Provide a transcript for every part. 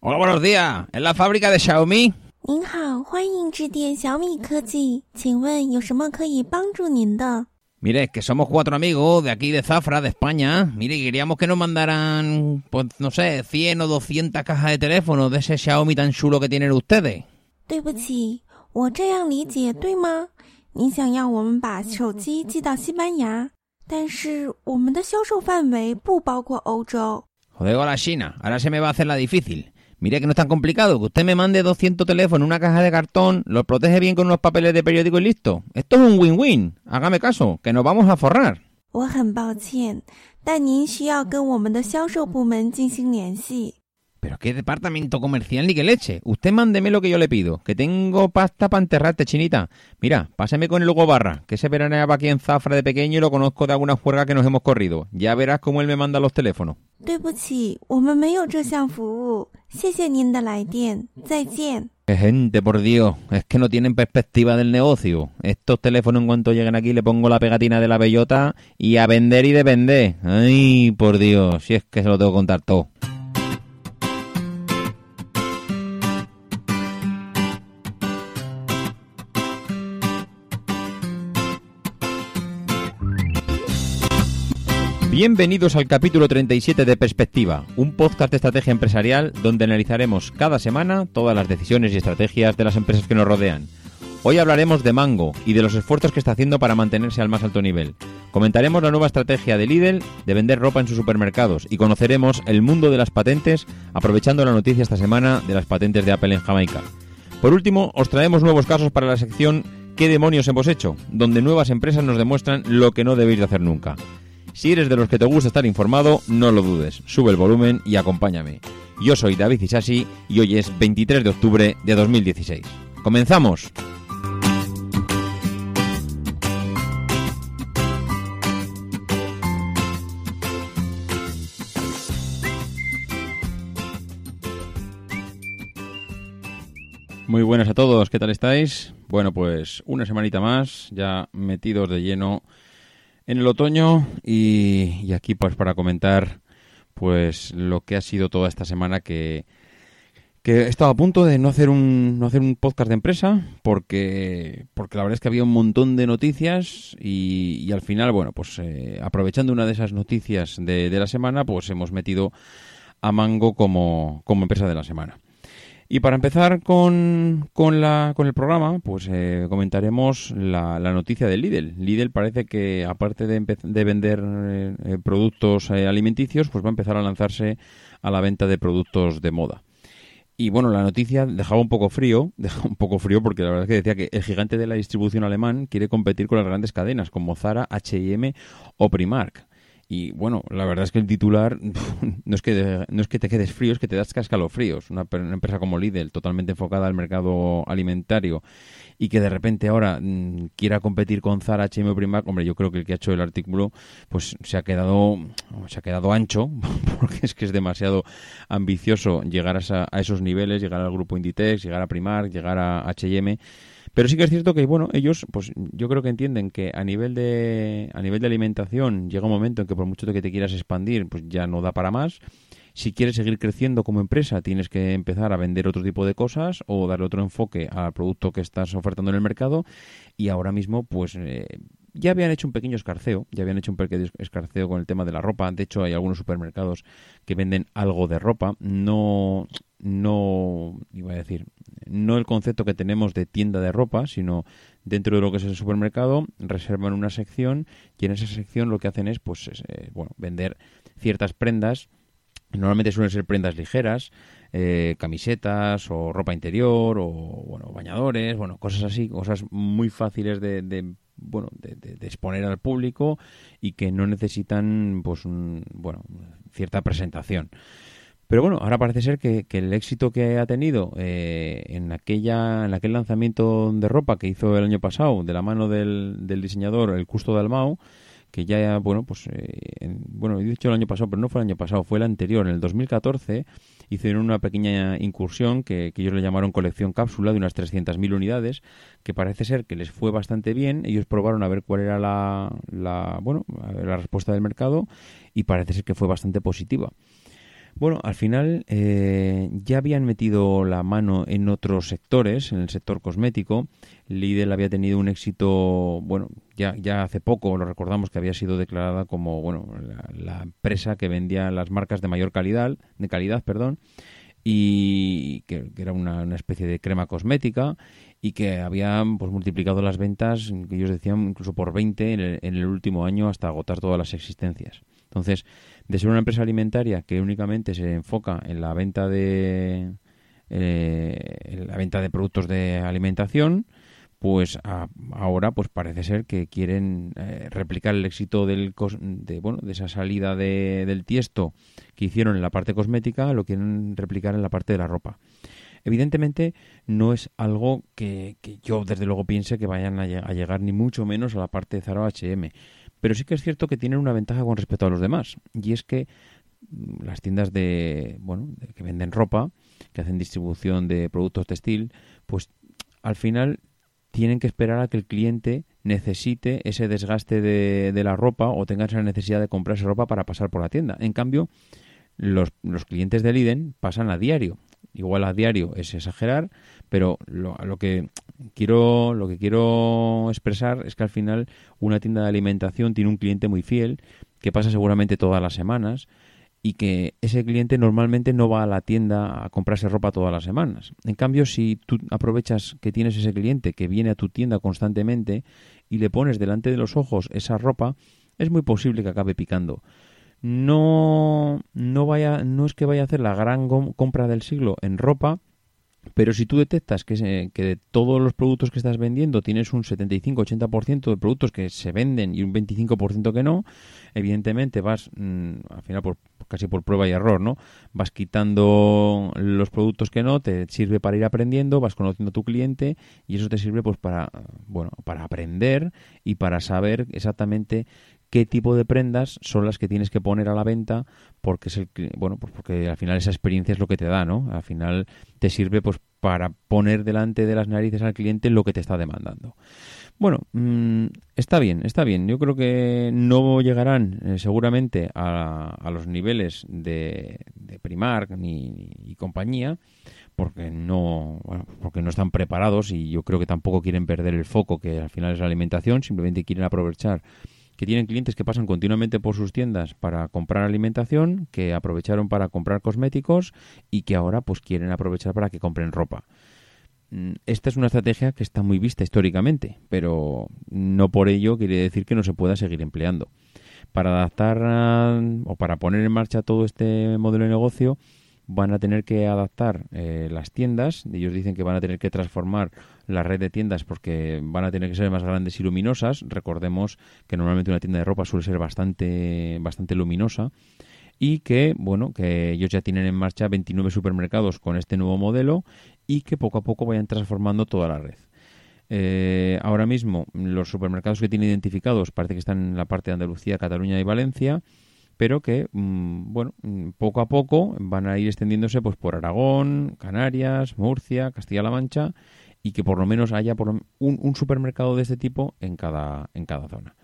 Hola, buenos días. ¿Es la fábrica de Xiaomi? 您好，欢迎致电小米科技，请问有什么可以帮助您的？ Mire, que somos cuatro amigos de aquí de Zafra, de España. Mire, queríamos que nos mandaran, pues no sé, 100 o 200 cajas de teléfono de ese Xiaomi tan chulo que tienen ustedes. 对不起，我这样理解对吗？您想要我们把手机寄到西班牙，但是我们的销售范围不包括欧洲。 Joder, a la China. Ahora se me va a hacer la difícil. Mire que no es tan complicado, que usted me mande 200 teléfonos en una caja de cartón, los protege bien con unos papeles de periódico y listo. Esto es un win-win. Hágame caso, que nos vamos a forrar. 我很抱歉，但您需要跟我们的销售部门进行联系。 Pero qué departamento comercial ni que leche. Usted mándeme lo que yo le pido, que tengo pasta para enterrarte, chinita. Mira, pásame con el Hugo Barra, que se veraneaba aquí en Zafra de pequeño y lo conozco de alguna juerga que nos hemos corrido. Ya verás cómo él me manda los teléfonos. 对不起，我们没有这项服务。谢谢您的来电，再见。 Qué gente, por Dios. Es que no tienen perspectiva del negocio. Estos teléfonos en cuanto lleguen aquí le pongo la pegatina de la bellota y a vender y de vender. Ay, por Dios, si es que se lo tengo que contar todo. Bienvenidos al capítulo 37 de Perspectiva, un podcast de estrategia empresarial donde analizaremos cada semana todas las decisiones y estrategias de las empresas que nos rodean. Hoy hablaremos de Mango y de los esfuerzos que está haciendo para mantenerse al más alto nivel. Comentaremos la nueva estrategia de Lidl de vender ropa en sus supermercados y conoceremos el mundo de las patentes aprovechando la noticia esta semana de las patentes de Apple en Jamaica. Por último, os traemos nuevos casos para la sección ¿Qué demonios hemos hecho?, donde nuevas empresas nos demuestran lo que no debéis de hacer nunca. Si eres de los que te gusta estar informado, no lo dudes, sube el volumen y acompáñame. Yo soy David Isasi y hoy es 23 de octubre de 2016. ¡Comenzamos! Muy buenas a todos, ¿qué tal estáis? Bueno, pues una semanita más, ya metidos de lleno en el otoño y, aquí pues para comentar pues lo que ha sido toda esta semana que, que he estado a punto de no hacer un no hacer un podcast de empresa porque porque la verdad es que había un montón de noticias y, y al final bueno pues eh, aprovechando una de esas noticias de, de la semana pues hemos metido a Mango como, como empresa de la semana. Y para empezar con, con, la, con el programa, pues eh, comentaremos la, noticia de Lidl. Lidl parece que, aparte de, de vender eh, productos eh, alimenticios, pues va a empezar a lanzarse a la venta de productos de moda. Y bueno, la noticia dejaba un poco frío, dejaba un poco frío porque la verdad es que decía que el gigante de la distribución alemán quiere competir con las grandes cadenas como Zara, H&M o Primark. Y bueno, la verdad es que el titular no es que, no es que te quedes frío, es que te das cascalofríos. Una, una empresa como Lidl, totalmente enfocada al mercado alimentario y que de repente ahora mmm, quiera competir con Zara, H&M o Primark, hombre, yo creo que el que ha hecho el artículo pues se ha quedado se ha quedado ancho porque es que es demasiado ambicioso llegar a, a esos niveles, llegar al grupo Inditex, llegar a Primark, llegar a H&M pero sí que es cierto que, bueno, ellos, pues yo creo que entienden que a nivel de a nivel de alimentación llega un momento en que por mucho que te quieras expandir, pues ya no da para más. Si quieres seguir creciendo como empresa, tienes que empezar a vender otro tipo de cosas o darle otro enfoque al producto que estás ofertando en el mercado. Y ahora mismo, pues eh, ya habían hecho un pequeño escarceo, ya habían hecho un pequeño escarceo con el tema de la ropa. De hecho, hay algunos supermercados que venden algo de ropa. No, no, iba a decir, no el concepto que tenemos de tienda de ropa, sino dentro de lo que es el supermercado, reservan una sección y en esa sección lo que hacen es, pues, eh, bueno, vender ciertas prendas. Normalmente suelen ser prendas ligeras, eh, camisetas o ropa interior o bueno bañadores, bueno cosas así, cosas muy fáciles de, de bueno de, de, exponer al público y que no necesitan pues un, bueno cierta presentación. Pero bueno, ahora parece ser que, el éxito que ha tenido eh, en aquella en aquel lanzamiento de ropa que hizo el año pasado de la mano del, del diseñador el Custo de Almao, que ya, bueno, pues, eh, bueno, he dicho el año pasado, pero no fue el año pasado, fue el anterior, en el 2014, hicieron una pequeña incursión que, que ellos le llamaron colección cápsula de unas 300.000 unidades, que parece ser que les fue bastante bien, ellos probaron a ver cuál era la, la bueno, la respuesta del mercado y parece ser que fue bastante positiva. Bueno, al final eh, ya habían metido la mano en otros sectores, en el sector cosmético. Lidl había tenido un éxito, bueno, ya, ya hace poco lo recordamos que había sido declarada como, bueno, la, empresa que vendía las marcas de mayor calidad, de calidad, perdón, y que, era una, especie de crema cosmética y que habían pues multiplicado las ventas, que ellos decían incluso por 20 en el, en el último año hasta agotar todas las existencias. Entonces, de ser una empresa alimentaria que únicamente se enfoca en la venta de eh, la venta de productos de alimentación, pues ahora pues parece ser que quieren eh, replicar el éxito del de, bueno de esa salida de, del tiesto que hicieron en la parte cosmética lo quieren replicar en la parte de la ropa. Evidentemente no es algo que, que yo desde luego piense que vayan a, a, llegar ni mucho menos a la parte de Zara H&M pero sí que es cierto que tienen una ventaja con respecto a los demás, y es que mm, las tiendas de, bueno, que venden ropa, que hacen distribución de productos textil, pues al final tienen que esperar a que el cliente necesite ese desgaste de, de la ropa o tenga esa necesidad de comprarse ropa para pasar por la tienda. En cambio, los, los clientes del IDEN pasan a diario. Igual a diario es exagerar, pero lo, que quiero lo que quiero expresar es que al final una tienda de alimentación tiene un cliente muy fiel que pasa seguramente todas las semanas y que ese cliente normalmente no va a la tienda a comprarse ropa todas las semanas. En cambio, si tú aprovechas que tienes ese cliente que viene a tu tienda constantemente y le pones delante de los ojos esa ropa, es muy posible que acabe picando. No, no, vaya, no es que vaya a hacer la gran compra del siglo en ropa, pero si tú detectas que, que, de todos los productos que estás vendiendo tienes un 75-80% de productos que se venden y un 25% que no, evidentemente vas, mm, al final por, casi por prueba y error, ¿no? Vas quitando los productos que no, te sirve para ir aprendiendo, vas conociendo a tu cliente y eso te sirve pues para, bueno, para aprender y para saber exactamente qué tipo de prendas son las que tienes que poner a la venta porque es el bueno pues porque al final esa experiencia es lo que te da no al final te sirve pues para poner delante de las narices al cliente lo que te está demandando. Bueno mmm, está bien está bien. Yo creo que no llegarán eh, seguramente a, a, los niveles de, de Primark ni, compañía porque no porque no están preparados y yo creo que tampoco quieren perder el foco que al final es la alimentación simplemente quieren aprovechar que tienen clientes que pasan continuamente por sus tiendas para comprar alimentación, que aprovecharon para comprar cosméticos y que ahora pues quieren aprovechar para que compren ropa. Mm, esta es una estrategia que está muy vista históricamente, pero no por ello quiere decir que no se pueda seguir empleando. Para adaptar o para poner en marcha todo este modelo de negocio, van a tener que adaptar eh, las tiendas. Ellos dicen que van a tener que transformar la red de tiendas porque van a tener que ser más grandes y luminosas. Recordemos que normalmente una tienda de ropa suele ser bastante, bastante luminosa y que, bueno, que ellos ya tienen en marcha 29 supermercados con este nuevo modelo y que poco a poco vayan transformando toda la red. Eh, ahora mismo los supermercados que tienen identificados parece que están en la parte de Andalucía, Cataluña y Valencia pero que, mm, bueno, mm, poco a poco van a ir extendiéndose pues por Aragón, Canarias, Murcia, Castilla-La Mancha y que por lo menos haya por un, supermercado de este tipo en cada, en cada zona.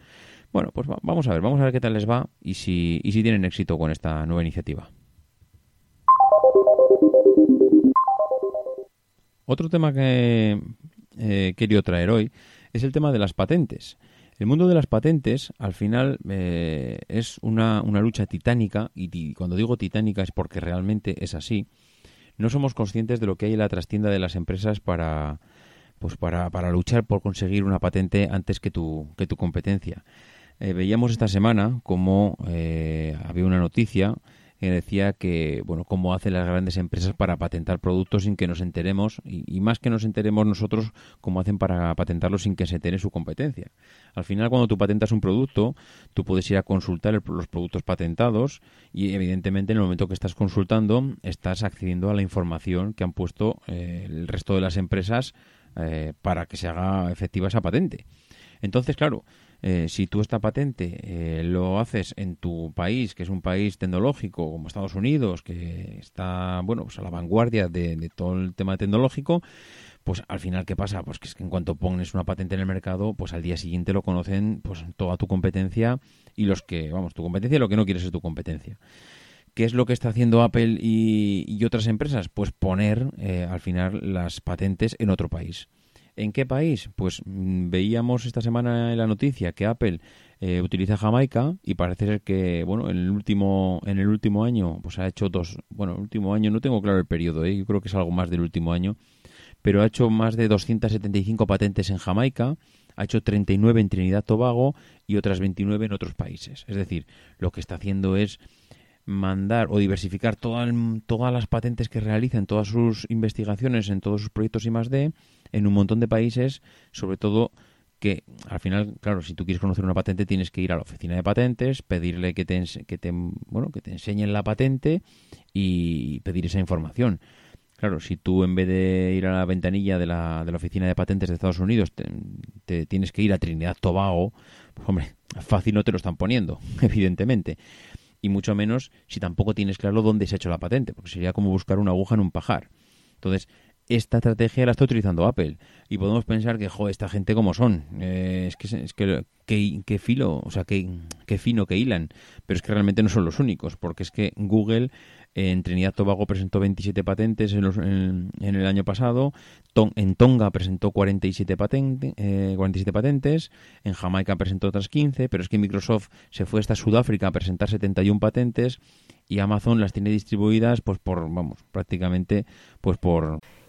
Bueno, pues vamos a ver, vamos a ver qué tal les va y si, y si tienen éxito con esta nueva iniciativa. Otro tema que eh, he querido traer hoy es el tema de las patentes. El mundo de las patentes, al final, eh, es una, una, lucha titánica, y cuando digo titánica es porque realmente es así. No somos conscientes de lo que hay en la trastienda de las empresas para, pues para, para luchar por conseguir una patente antes que tu, que tu competencia. Eh, veíamos esta semana como eh, había una noticia que decía que, bueno, cómo hacen las grandes empresas para patentar productos sin que nos enteremos, y, más que nos enteremos nosotros, cómo hacen para patentarlos sin que se entere su competencia. Al final, cuando tú patentas un producto, tú puedes ir a consultar los productos patentados y, evidentemente, en el momento que estás consultando, estás accediendo a la información que han puesto eh, el resto de las empresas eh, para que se haga efectiva esa patente. Entonces, claro, eh, si tú esta patente eh, lo haces en tu país, que es un país tecnológico como Estados Unidos, que está bueno pues a la vanguardia de, todo el tema tecnológico, pues al final qué pasa, pues que es que en cuanto pones una patente en el mercado, pues al día siguiente lo conocen pues toda tu competencia y los que vamos tu competencia y lo que no quieres es tu competencia. ¿Qué es lo que está haciendo Apple y, otras empresas? Pues poner eh, al final las patentes en otro país. ¿En qué país? Pues mm, veíamos esta semana en la noticia que Apple eh, utiliza Jamaica y parece ser que, bueno, en el último en el último año, pues ha hecho dos, bueno, el último año no tengo claro el periodo, ¿eh? yo creo que es algo más del último año, pero ha hecho más de 275 patentes en Jamaica, ha hecho 39 en Trinidad Tobago y otras 29 en otros países. Es decir, lo que está haciendo es mandar o diversificar todas las patentes que realiza en todas sus investigaciones, en todos sus proyectos y más de, en un montón de países, sobre todo que al final, claro, si tú quieres conocer una patente tienes que ir a la oficina de patentes, pedirle que te, que te, bueno, que te enseñen la patente y pedir esa información. Claro, si tú en vez de ir a la ventanilla de la, de la oficina de patentes de Estados Unidos te, tienes que ir a Trinidad Tobago, pues hombre, fácil no te lo están poniendo, evidentemente y mucho menos si tampoco tienes claro dónde se ha hecho la patente, porque sería como buscar una aguja en un pajar. Entonces, esta estrategia la está utilizando Apple y podemos pensar que, jo, esta gente como son, eh, es que, es que, que, filo, o sea, que, que fino que hilan, pero es que realmente no son los únicos, porque es que Google en Trinidad Tobago presentó 27 patentes en, el año pasado. en Tonga presentó 47, patente, 47 patentes. En Jamaica presentó otras 15. Pero es que Microsoft se fue hasta Sudáfrica a presentar 71 patentes. Y Amazon las tiene distribuidas pues por, vamos, prácticamente pues por...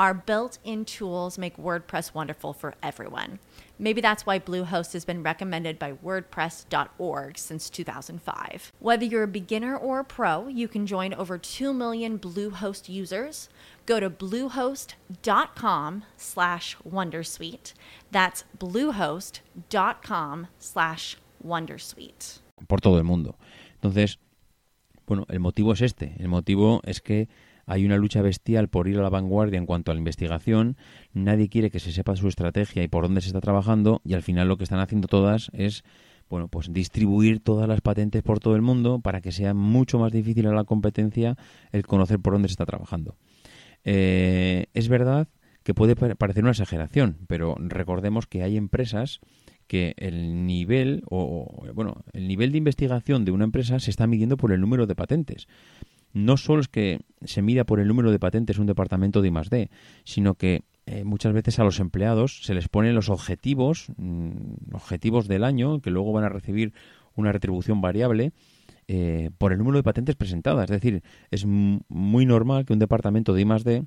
our built in tools make WordPress wonderful for everyone. Maybe that's why Bluehost has been recommended by WordPress.org since 2005. Whether you're a beginner or a pro, you can join over 2 million Bluehost users. Go to bluehost.com slash Wondersuite. That's bluehost.com slash Wondersuite. Por todo el mundo. Entonces, bueno, el motivo es este. El motivo es que Hay una lucha bestial por ir a la vanguardia en cuanto a la investigación. Nadie quiere que se sepa su estrategia y por dónde se está trabajando. Y al final lo que están haciendo todas es bueno, pues distribuir todas las patentes por todo el mundo para que sea mucho más difícil a la competencia el conocer por dónde se está trabajando. Eh, es verdad que puede parecer una exageración, pero recordemos que hay empresas que el nivel o bueno, el nivel de investigación de una empresa se está midiendo por el número de patentes no solo es que se mida por el número de patentes un departamento de I+D, sino que eh, muchas veces a los empleados se les ponen los objetivos, mm, objetivos del año, que luego van a recibir una retribución variable eh, por el número de patentes presentadas. Es decir, es muy normal que un departamento de I+D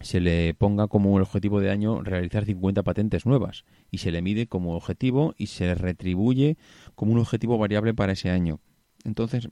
se le ponga como objetivo de año realizar 50 patentes nuevas y se le mide como objetivo y se retribuye como un objetivo variable para ese año. Entonces,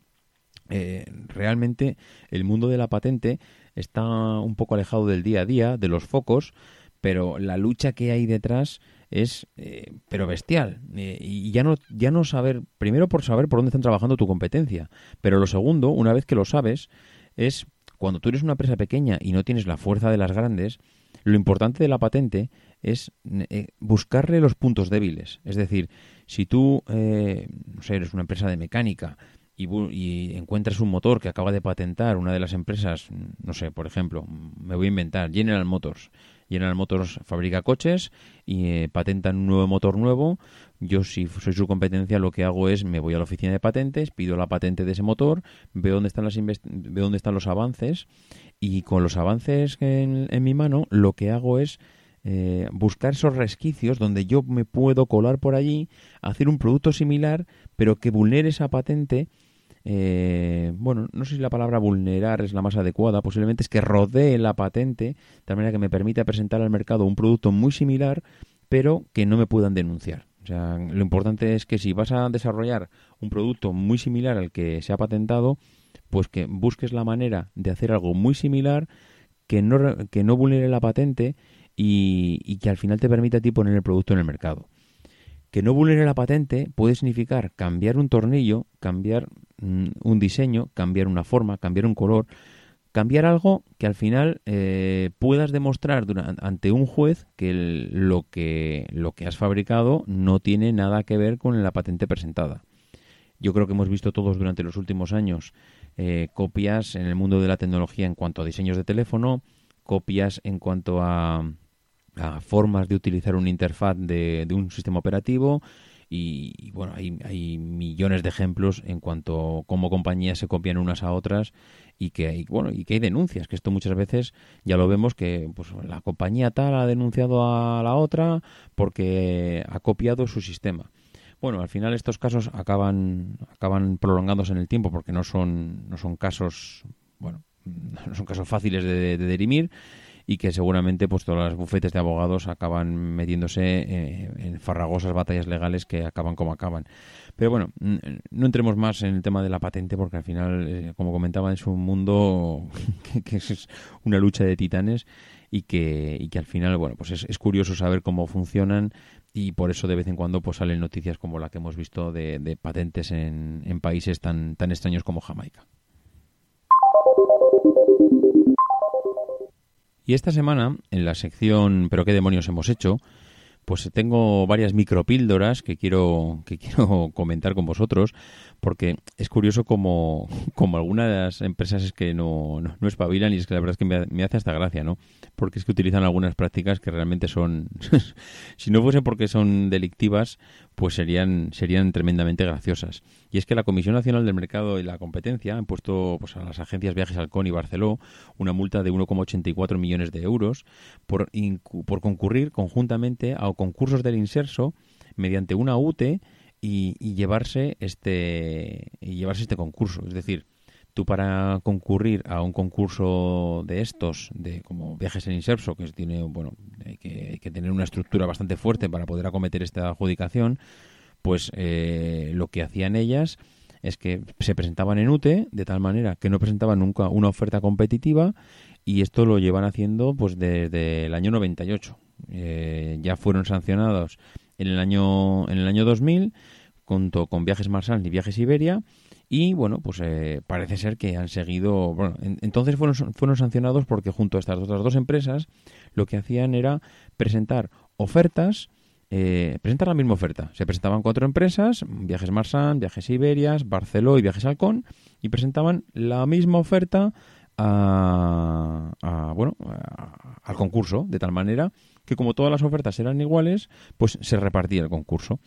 eh, realmente el mundo de la patente está un poco alejado del día a día, de los focos, pero la lucha que hay detrás es eh, pero bestial. Eh, y ya no ya no saber primero por saber por dónde están trabajando tu competencia pero lo segundo una vez que lo sabes es cuando tú eres una empresa pequeña y no tienes la fuerza de las grandes lo importante de la patente es eh, buscarle los puntos débiles. Es decir si tú no sé eres una empresa de mecánica y, y, encuentras un motor que acaba de patentar una de las empresas, no sé, por ejemplo, me voy a inventar, General Motors, General Motors fabrica coches y eh, patentan un nuevo motor nuevo. Yo, si soy su competencia, lo que hago es me voy a la oficina de patentes, pido la patente de ese motor, veo dónde están, las veo dónde están los avances y con los avances en, mi mano lo que hago es eh, buscar esos resquicios donde yo me puedo colar por allí, hacer un producto similar, pero que vulnere esa patente eh, bueno, no sé si la palabra vulnerar es la más adecuada, posiblemente es que rodee la patente, de manera que me permita presentar al mercado un producto muy similar, pero que no me puedan denunciar. O sea, lo importante es que si vas a desarrollar un producto muy similar al que se ha patentado, pues que busques la manera de hacer algo muy similar que no, que no vulnere la patente y, y que al final te permita a ti poner el producto en el mercado. Que no vulnere la patente puede significar cambiar un tornillo, cambiar mm, un diseño, cambiar una forma, cambiar un color, cambiar algo que al final eh, puedas demostrar ante un juez que lo que lo que has fabricado no tiene nada que ver con la patente presentada. Yo creo que hemos visto todos durante los últimos años eh, copias en el mundo de la tecnología en cuanto a diseños de teléfono, copias en cuanto a a formas de utilizar una interfaz de, un sistema operativo y, bueno, hay, hay, millones de ejemplos en cuanto a cómo compañías se copian unas a otras y que hay, bueno, y que hay denuncias, que esto muchas veces ya lo vemos que pues, la compañía tal ha denunciado a la otra porque ha copiado su sistema. Bueno, al final estos casos acaban acaban prolongándose en el tiempo porque no son no son casos, bueno, no son casos fáciles de, de dirimir y que seguramente pues todas las bufetes de abogados acaban metiéndose eh, en farragosas batallas legales que acaban como acaban. Pero bueno, no entremos más en el tema de la patente porque al final, eh, como comentaba, es un mundo que, es una lucha de titanes y que, y que al final, bueno, pues es, curioso saber cómo funcionan y por eso de vez en cuando pues salen noticias como la que hemos visto de, de patentes en, en países tan, tan extraños como Jamaica. Y esta semana, en la sección ¿Pero qué demonios hemos hecho? pues tengo varias micropíldoras que quiero, que quiero comentar con vosotros, porque es curioso como, como algunas empresas es que no, no, espabilan y es que la verdad es que me, me, hace hasta gracia, ¿no? Porque es que utilizan algunas prácticas que realmente son, si no fuese porque son delictivas, pues serían, serían tremendamente graciosas. Y es que la Comisión Nacional del Mercado y la Competencia han puesto pues, a las agencias Viajes Halcón y Barceló una multa de 1,84 millones de euros por, por concurrir conjuntamente a concursos del inserso mediante una UTE y, llevarse este y llevarse este concurso. Es decir, tú para concurrir a un concurso de estos, de como viajes en inserso, que tiene, bueno, hay que, que tener una estructura bastante fuerte para poder acometer esta adjudicación, pues eh, lo que hacían ellas es que se presentaban en UTE de tal manera que no presentaban nunca una oferta competitiva y esto lo llevan haciendo pues desde el año 98. Eh, ya fueron sancionados en el año en el año 2000 junto con Viajes Marsans y Viajes Iberia y bueno pues eh, parece ser que han seguido bueno entonces fueron fueron sancionados porque junto a estas otras dos empresas lo que hacían era presentar ofertas eh, presentar la misma oferta. Se presentaban cuatro empresas, Viajes Marsan, Viajes Iberias, Barceló y Viajes Halcón, y presentaban la misma oferta a, bueno, al concurso, de tal manera que como todas las ofertas eran iguales, pues se repartía el concurso.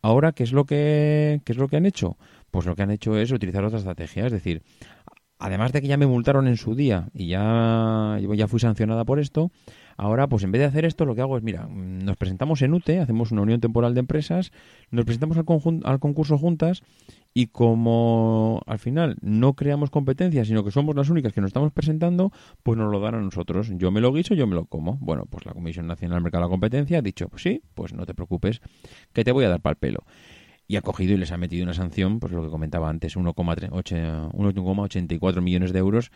Ahora, ¿qué es lo que, qué es lo que han hecho? Pues lo que han hecho es utilizar otra estrategia, es decir, además de que ya me multaron en su día y ya, ya fui sancionada por esto, ahora pues en vez de hacer esto lo que hago es, mira, nos presentamos en UTE, hacemos una unión temporal de empresas, nos presentamos al, al concurso juntas y como al final no creamos competencia, sino que somos las únicas que nos estamos presentando, pues nos lo dan a nosotros. Yo me lo guiso, yo me lo como. Bueno, pues la Comisión Nacional del Mercado de la Competencia ha dicho, pues sí, pues no te preocupes, que te voy a dar para el pelo. Y ha cogido y les ha metido una sanción, pues lo que comentaba antes, 1,84 millones de euros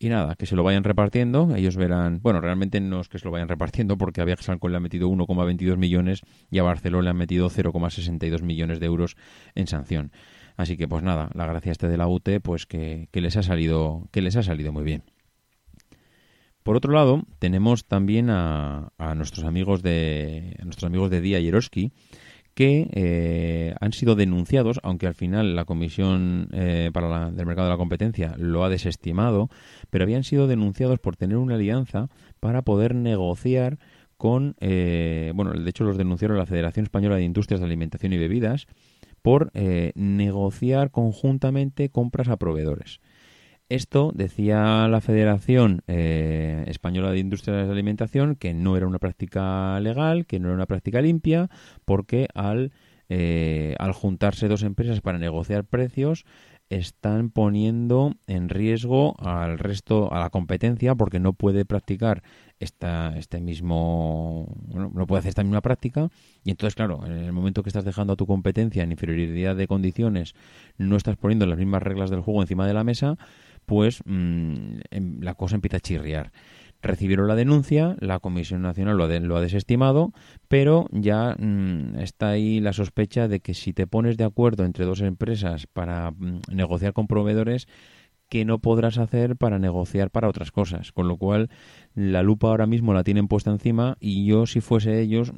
Y nada, que se lo vayan repartiendo, ellos verán, bueno, realmente no es que se lo vayan repartiendo porque a Viajes le han metido 1,22 millones y a Barcelona le han metido 0,62 millones de euros en sanción. Así que pues nada, la gracia este de la UTE pues que, les ha salido que les ha salido muy bien. Por otro lado, tenemos también a, nuestros amigos de a nuestros amigos de Día Yeroski, que eh, han sido denunciados, aunque al final la Comisión eh, para la, del Mercado de la Competencia lo ha desestimado, pero habían sido denunciados por tener una alianza para poder negociar con, eh, bueno, de hecho los denunciaron la Federación Española de Industrias de Alimentación y Bebidas por negociar conjuntamente compras a proveedores. Esto decía la Federación eh, Española de Industrias de Alimentación que no era una práctica legal, que no era una práctica limpia, porque al, eh, al juntarse dos empresas para negociar precios están poniendo en riesgo al resto, a la competencia, porque no puede practicar esta, este mismo, no puede hacer esta misma práctica. Y entonces, claro, en el momento que estás dejando a tu competencia en inferioridad de condiciones, no estás poniendo las mismas reglas del juego encima de la mesa, pues la cosa empieza a chirriar. Recibieron la denuncia, la Comisión Nacional lo, lo ha desestimado, pero ya mm, está ahí la sospecha de que si te pones de acuerdo entre dos empresas para mm, negociar con proveedores, que no podrás hacer para negociar para otras cosas. Con lo cual, la lupa ahora mismo la tienen puesta encima y yo, si fuese ellos,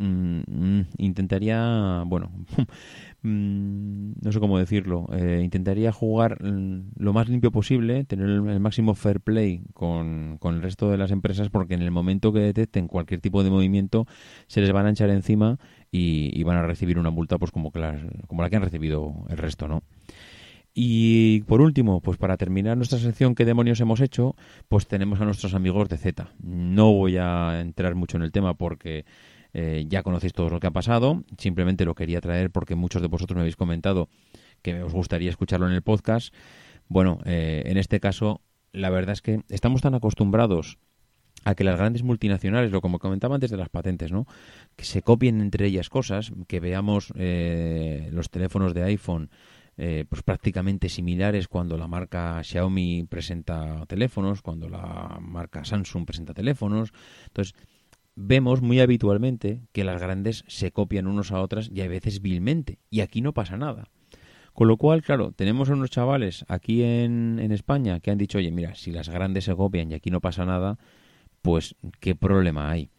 intentaría, bueno, Mm, no sé cómo decirlo, eh, intentaría jugar lo más limpio posible, tener el, máximo fair play con, con, el resto de las empresas, porque en el momento que detecten cualquier tipo de movimiento, se les van a echar encima y, van a recibir una multa pues como, la, como la que han recibido el resto, ¿no? Y por último, pues para terminar nuestra sección ¿Qué demonios hemos hecho? Pues tenemos a nuestros amigos de Z. No voy a entrar mucho en el tema porque eh, ya conocéis todo lo que ha pasado. Simplemente lo quería traer porque muchos de vosotros me habéis comentado que os gustaría escucharlo en el podcast. Bueno, eh, en este caso, la verdad es que estamos tan acostumbrados a que las grandes multinacionales, lo como comentaba antes de las patentes, ¿no? Que se copien entre ellas cosas, que veamos eh, los teléfonos de iPhone pues prácticamente similares cuando la marca Xiaomi presenta teléfonos, cuando la marca Samsung presenta teléfonos. Entonces, vemos muy habitualmente que las grandes se copian unos a otras y a veces vilmente. Y aquí no pasa nada. Con lo cual, claro, tenemos a unos chavales aquí en, en España que han dicho, oye, mira, si las grandes se copian y aquí no pasa nada, pues qué problema hay.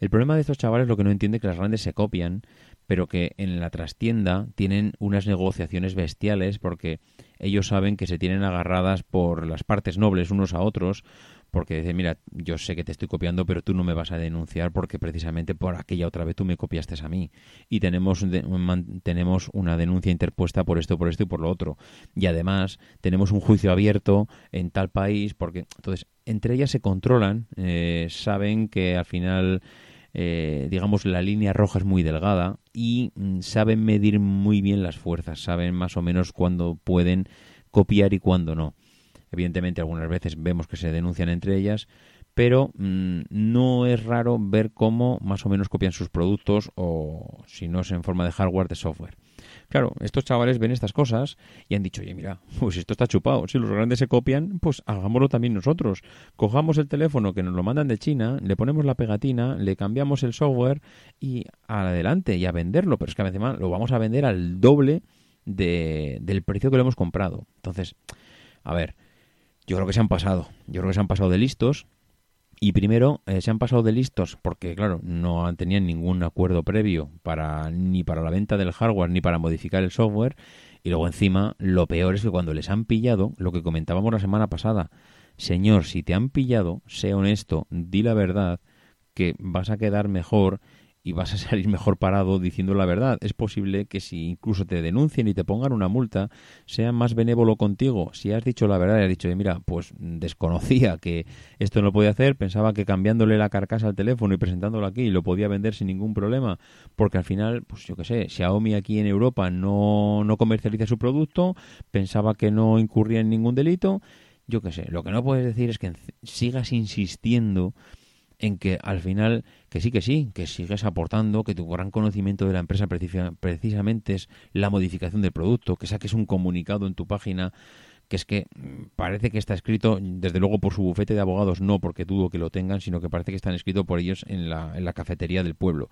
El problema de estos chavales lo que no entiende que las grandes se copian, pero que en la trastienda tienen unas negociaciones bestiales porque ellos saben que se tienen agarradas por las partes nobles unos a otros, porque dice, mira, yo sé que te estoy copiando, pero tú no me vas a denunciar porque precisamente por aquella otra vez tú me copiaste a mí. Y tenemos, tenemos una denuncia interpuesta por esto, por esto y por lo otro. Y además tenemos un juicio abierto en tal país, porque entonces entre ellas se controlan, eh, saben que al final... Eh, digamos, la línea roja es muy delgada y mm, saben medir muy bien las fuerzas, saben más o menos cuándo pueden copiar y cuándo no. Evidentemente, algunas veces vemos que se denuncian entre ellas, pero mm, no es raro ver cómo más o menos copian sus productos o, si no es en forma de hardware, de software. Claro, estos chavales ven estas cosas y han dicho, oye, mira, pues esto está chupado. Si los grandes se copian, pues hagámoslo también nosotros. Cojamos el teléfono que nos lo mandan de China, le ponemos la pegatina, le cambiamos el software y adelante y a venderlo. Pero es que además lo vamos a vender al doble de, del precio que lo hemos comprado. Entonces, a ver, yo creo que se han pasado. Yo creo que se han pasado de listos. Y primero eh, se han pasado de listos porque, claro, no tenían ningún acuerdo previo para ni para la venta del hardware ni para modificar el software. Y luego encima, lo peor es que cuando les han pillado, lo que comentábamos la semana pasada, señor, si te han pillado, sé honesto, di la verdad, que vas a quedar mejor y vas a salir mejor parado diciendo la verdad. Es posible que si incluso te denuncien y te pongan una multa, sean más benévolo contigo. Si has dicho la verdad y has dicho, mira, pues desconocía que esto no lo podía hacer, pensaba que cambiándole la carcasa al teléfono y presentándolo aquí lo podía vender sin ningún problema, porque al final, pues yo qué sé, Xiaomi aquí en Europa no, no comercializa su producto, pensaba que no incurría en ningún delito, yo qué sé, lo que no puedes decir es que sigas insistiendo en que al final, que sí, que sí, que sigues aportando, que tu gran conocimiento de la empresa precisamente es la modificación del producto, que saques un comunicado en tu página que es que mm, parece que está escrito, desde luego por su bufete de abogados, no porque dudo que lo tengan, sino que parece que están escritos por ellos en la, cafetería del pueblo.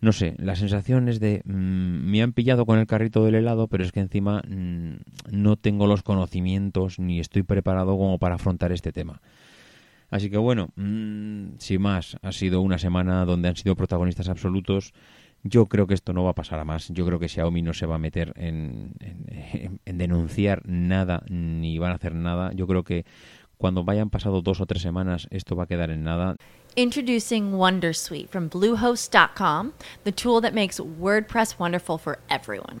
No sé, la sensación es de mm, me han pillado con el carrito del helado, pero es que encima mm, no tengo los conocimientos ni estoy preparado como para afrontar este tema. Así que bueno, sin más, ha sido una semana donde han sido protagonistas absolutos yo creo que esto no va a pasar a más. Yo creo que Xiaomi no se va a meter en, en, denunciar nada ni van a hacer nada. Yo creo que cuando vayan pasado dos o tres semanas esto va a quedar en nada. Introducing Wondersuite from Bluehost.com, the tool that makes WordPress wonderful for everyone.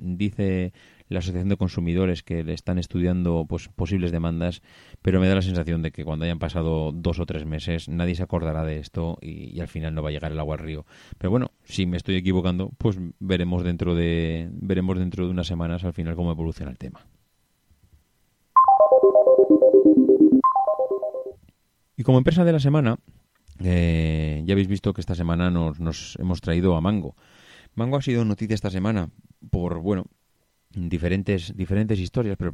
Dice la Asociación de Consumidores que le están estudiando pues, posibles demandas, pero me da la sensación de que cuando hayan pasado dos o tres meses nadie se acordará de esto y, al final no va a llegar el agua al río. Pero bueno, si me estoy equivocando, pues veremos dentro de veremos dentro de unas semanas al final cómo evoluciona el tema. Y como empresa de la semana, eh, ya habéis visto que esta semana nos, nos hemos traído a Mango. Mango ha sido noticia esta semana por, bueno, diferentes, diferentes historias, pero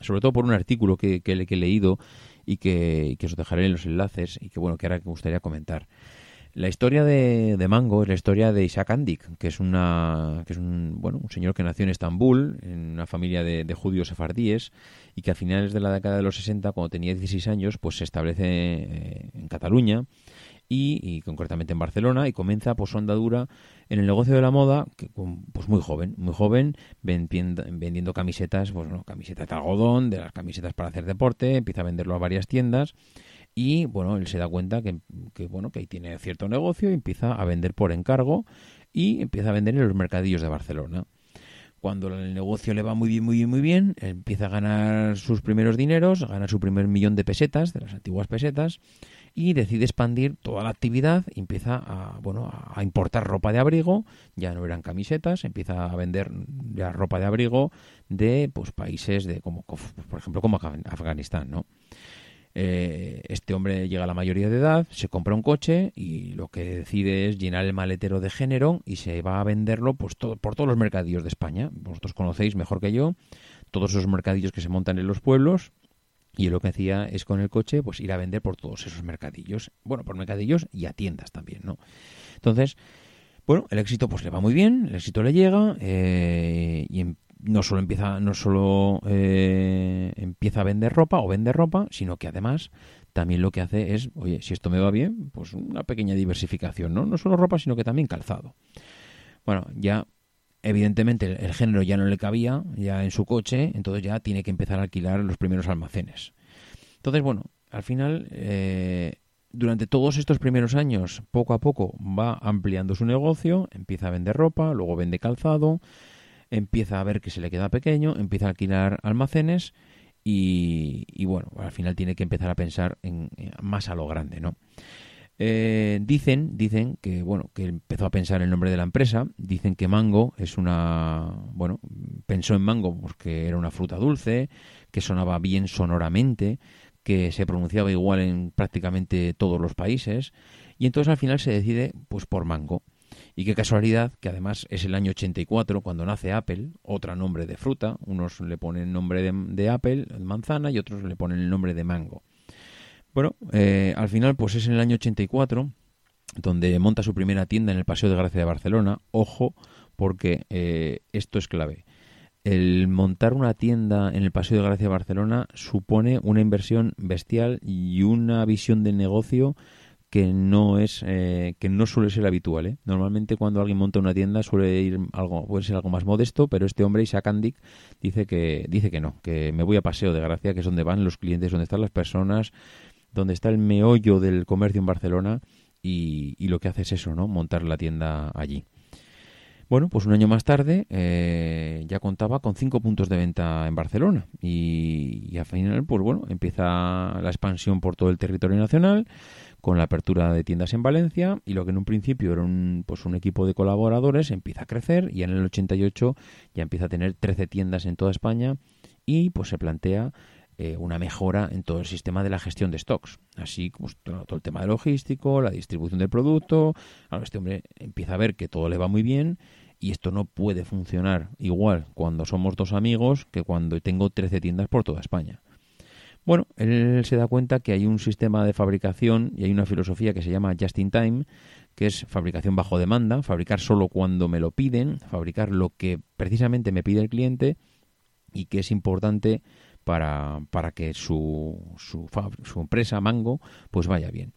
sobre todo por un artículo que, que, he leído y que, que, os dejaré en los enlaces y que, bueno, que ahora me gustaría comentar. La historia de, de, Mango es la historia de Isaac Andik, que es una que es un bueno un señor que nació en Estambul, en una familia de, de, judíos sefardíes, y que a finales de la década de los 60, cuando tenía 16 años, pues se establece eh, en Cataluña y, concretamente en Barcelona y comienza pues su andadura en el negocio de la moda que, pues muy joven muy joven vendiendo, camisetas pues no, camisetas de algodón de las camisetas para hacer deporte empieza a venderlo a varias tiendas y bueno él se da cuenta que, que bueno que ahí tiene cierto negocio y empieza a vender por encargo y empieza a vender en los mercadillos de Barcelona. Cuando el negocio le va muy bien, muy bien, muy bien, empieza a ganar sus primeros dineros, gana su primer millón de pesetas, de las antiguas pesetas, y decide expandir toda la actividad y empieza a, bueno, a importar ropa de abrigo, ya no eran camisetas, empieza a vender ya ropa de abrigo de pues países de como por ejemplo como Afganistán, ¿no? Eh, este hombre llega a la mayoría de edad, se compra un coche y lo que decide es llenar el maletero de género y se va a venderlo pues, todo, por todos los mercadillos de España. Vosotros conocéis mejor que yo todos esos mercadillos que se montan en los pueblos y lo que hacía es con el coche pues ir a vender por todos esos mercadillos. Bueno, por mercadillos y a tiendas también, ¿no? Entonces, bueno, el éxito pues le va muy bien, el éxito le llega eh, y em, no solo empieza, no solo eh, empieza a vender ropa o vende ropa, sino que además también lo que hace es, oye, si esto me va bien, pues una pequeña diversificación, ¿no? No solo ropa, sino que también calzado. Bueno, ya evidentemente el, género ya no le cabía ya en su coche, entonces ya tiene que empezar a alquilar los primeros almacenes. Entonces, bueno, al final, eh, durante todos estos primeros años, poco a poco va ampliando su negocio, empieza a vender ropa, luego vende calzado, empieza a ver que se le queda pequeño, empieza a alquilar almacenes y, bueno, al final tiene que empezar a pensar en, más a lo grande, ¿no? Eh, dicen, dicen que bueno, que empezó a pensar el nombre de la empresa. Dicen que mango es una, bueno, pensó en mango porque era una fruta dulce, que sonaba bien sonoramente, que se pronunciaba igual en prácticamente todos los países, y entonces al final se decide pues por mango. Y qué casualidad que además es el año 84 cuando nace Apple, otro nombre de fruta. Unos le ponen nombre de, Apple, manzana, y otros le ponen el nombre de mango. Bueno, eh, al final pues es en el año 84 donde monta su primera tienda en el Paseo de Gracia de Barcelona. Ojo, porque eh, esto es clave. El montar una tienda en el Paseo de Gracia de Barcelona supone una inversión bestial y una visión de negocio que no es eh, que no suele ser habitual ¿eh? normalmente cuando alguien monta una tienda suele ir algo puede ser algo más modesto pero este hombre Isaac Andic dice que dice que no que me voy a paseo de gracia que es donde van los clientes donde están las personas donde está el meollo del comercio en Barcelona y, lo que hace es eso no montar la tienda allí. Bueno, pues un año más tarde eh, ya contaba con cinco puntos de venta en Barcelona y, y, al final, pues bueno, empieza la expansión por todo el territorio nacional con la apertura de tiendas en Valencia y lo que en un principio era un, pues un equipo de colaboradores empieza a crecer y en el 88 ya empieza a tener 13 tiendas en toda España y pues se plantea eh, una mejora en todo el sistema de la gestión de stocks. Así como todo, el tema de logístico, la distribución del producto. Ahora este hombre empieza a ver que todo le va muy bien y esto no puede funcionar igual cuando somos dos amigos que cuando tengo 13 tiendas por toda España. Bueno, él se da cuenta que hay un sistema de fabricación y hay una filosofía que se llama just in time, que es fabricación bajo demanda, fabricar solo cuando me lo piden, fabricar lo que precisamente me pide el cliente y que es importante para, para que su, su, su empresa, Mango, pues vaya bien.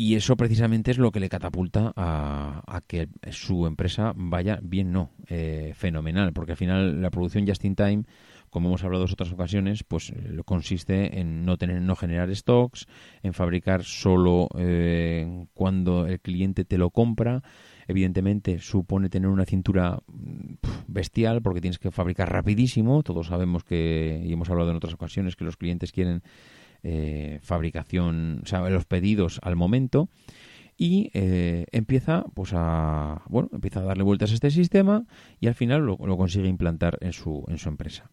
Y eso precisamente es lo que le catapulta a, a que su empresa vaya bien, no, eh, fenomenal, porque al final la producción just in time como hemos hablado en otras ocasiones, pues eh, consiste en no tener, no generar stocks, en fabricar solo eh, cuando el cliente te lo compra. Evidentemente supone tener una cintura mm, bestial porque tienes que fabricar rapidísimo. Todos sabemos que, y hemos hablado en otras ocasiones, que los clientes quieren eh, fabricación, o sea, los pedidos al momento y empieza pues a bueno empieza a darle vueltas a este sistema y al final lo, lo, consigue implantar en su en su empresa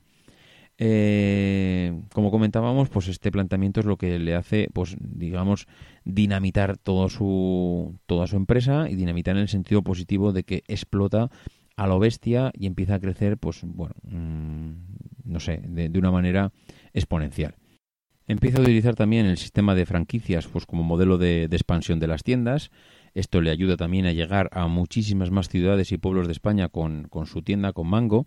eh, como comentábamos, pues este planteamiento es lo que le hace, pues digamos, dinamitar todo su, toda su empresa y dinamitar en el sentido positivo de que explota a lo bestia y empieza a crecer, pues bueno, mm, no sé, de, una manera exponencial. Empieza a utilizar también el sistema de franquicias pues como modelo de, expansión de las tiendas. Esto le ayuda también a llegar a muchísimas más ciudades y pueblos de España con, con su tienda, con Mango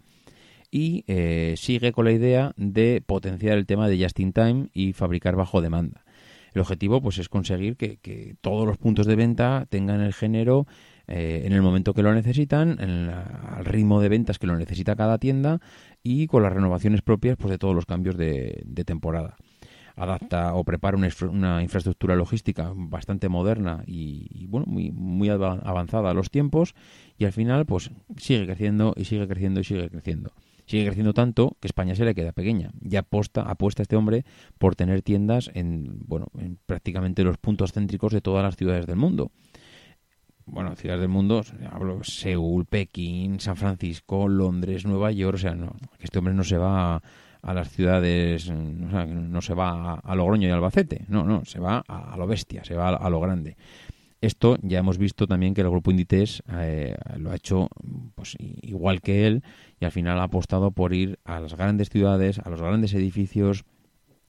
y eh, sigue con la idea de potenciar el tema de just in time y fabricar bajo demanda. El objetivo pues es conseguir que, todos los puntos de venta tengan el género eh, en el momento que lo necesitan, en al ritmo de ventas que lo necesita cada tienda y con las renovaciones propias pues, de todos los cambios de, temporada. Adapta o prepara una, infraestructura logística bastante moderna y, bueno, muy, muy avanzada a los tiempos y al final pues sigue creciendo y sigue creciendo y sigue creciendo sigue creciendo tanto que España se le queda pequeña. Ya apuesta, apuesta este hombre por tener tiendas en, bueno, en prácticamente los puntos céntricos de todas las ciudades del mundo. Bueno, ciudades del mundo, hablo Seúl, Pekín, San Francisco, Londres, Nueva York, o sea, no, este hombre no se va a, las ciudades, no se va a, Logroño y Albacete, no, no, se va a, lo bestia, se va a, lo grande. Esto ya hemos visto también que el grupo Inditex eh, lo ha hecho pues igual que él y al final ha apostado por ir a las grandes ciudades, a los grandes edificios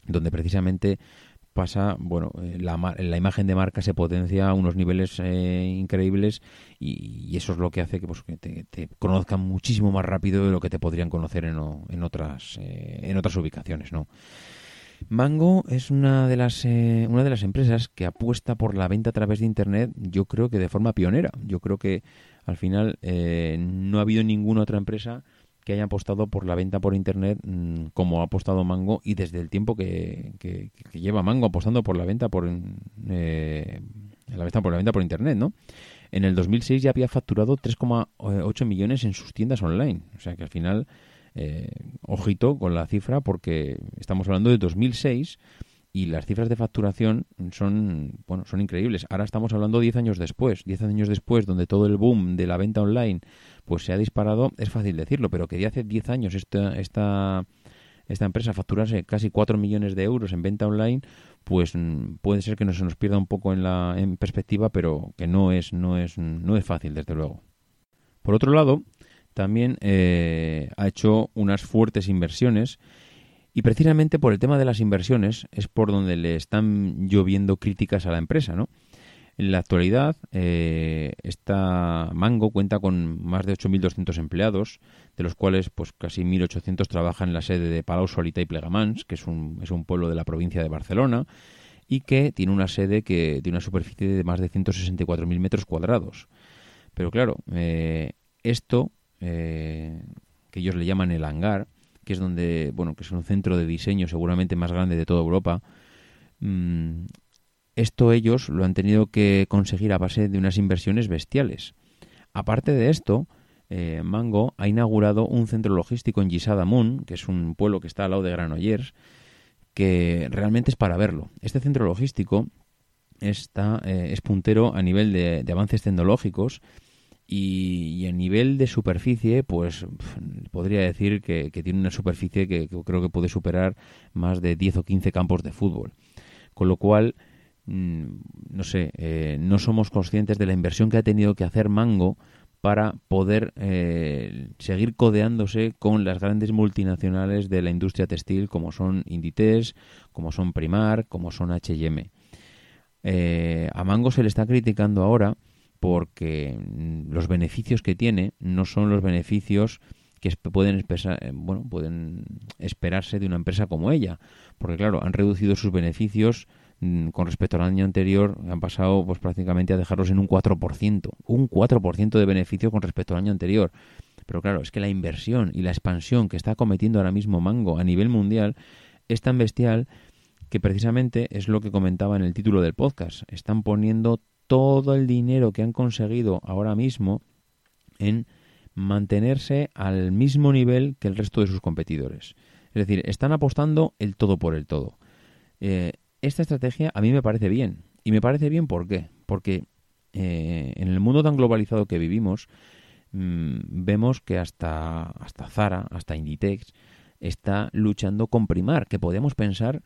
donde precisamente pasa, bueno, eh, la, la imagen de marca se potencia a unos niveles eh, increíbles y, eso es lo que hace que, pues, que te, conozcan muchísimo más rápido de lo que te podrían conocer en, en otras en otras ubicaciones, ¿no? Mango es una de las eh, una de las empresas que apuesta por la venta a través de internet. Yo creo que de forma pionera. Yo creo que al final eh, no ha habido ninguna otra empresa que haya apostado por la venta por Internet mm, como ha apostado Mango y desde el tiempo que, que- que lleva Mango apostando por la venta por, eh, la venta por la venta por Internet, ¿no? En el 2006 ya había facturado 3,8 millones en sus tiendas online. O sea que al final, eh, ojito con la cifra porque estamos hablando de 2006 y las cifras de facturación son bueno son increíbles. Ahora estamos hablando 10 años después, 10 años después donde todo el boom de la venta online pues se ha disparado, es fácil decirlo, pero que de hace 10 años esta esta esta empresa facturase casi 4 millones de euros en venta online, pues mm, puede ser que no se nos pierda un poco en la en perspectiva, pero que no es no es no es fácil desde luego. Por otro lado, también eh, ha hecho unas fuertes inversiones y precisamente por el tema de las inversiones es por donde le están lloviendo críticas a la empresa, ¿no? En la actualidad, eh, esta Mango cuenta con más de 8.200 empleados, de los cuales pues casi 1.800 trabajan en la sede de Palau Solita y Plegamans, que es un, es un pueblo de la provincia de Barcelona, y que tiene una sede que tiene una superficie de más de 164.000 metros cuadrados. Pero claro, eh, esto, eh, que ellos le llaman el hangar, que es donde, bueno, que es un centro de diseño seguramente más grande de toda Europa, mm, esto ellos lo han tenido que conseguir a base de unas inversiones bestiales. Aparte de esto, eh, Mango ha inaugurado un centro logístico en Gisadamun, que es un pueblo que está al lado de Granollers, que realmente es para verlo. Este centro logístico está, eh, es puntero a nivel de, de avances tecnológicos y, y a nivel de superficie, pues podría decir que, tiene una superficie que, que creo que puede superar más de 10 o 15 campos de fútbol. Con lo cual, mm, no sé, eh, no somos conscientes de la inversión que ha tenido que hacer Mango para poder eh, seguir codeándose con las grandes multinacionales de la industria textil como son Inditex, como son Primar, como son H&M. Eh, a Mango se le está criticando ahora porque mm, los beneficios que tiene no son los beneficios que pueden, eh, bueno, pueden esperarse de una empresa como ella. Porque claro, han reducido sus beneficios mm, con respecto al año anterior, han pasado pues prácticamente a dejarlos en un 4%. Un 4% de beneficio con respecto al año anterior. Pero claro, es que la inversión y la expansión que está cometiendo ahora mismo Mango a nivel mundial es tan bestial que precisamente es lo que comentaba en el título del podcast. Están poniendo todo el dinero que han conseguido ahora mismo en mantenerse al mismo nivel que el resto de sus competidores. Es decir, están apostando el todo por el todo. Eh, esta estrategia a mí me parece bien. Y me parece bien ¿por qué? Porque eh, en el mundo tan globalizado que vivimos, mm, vemos que hasta, hasta Zara, hasta Inditex, está luchando con Primar, que podemos pensar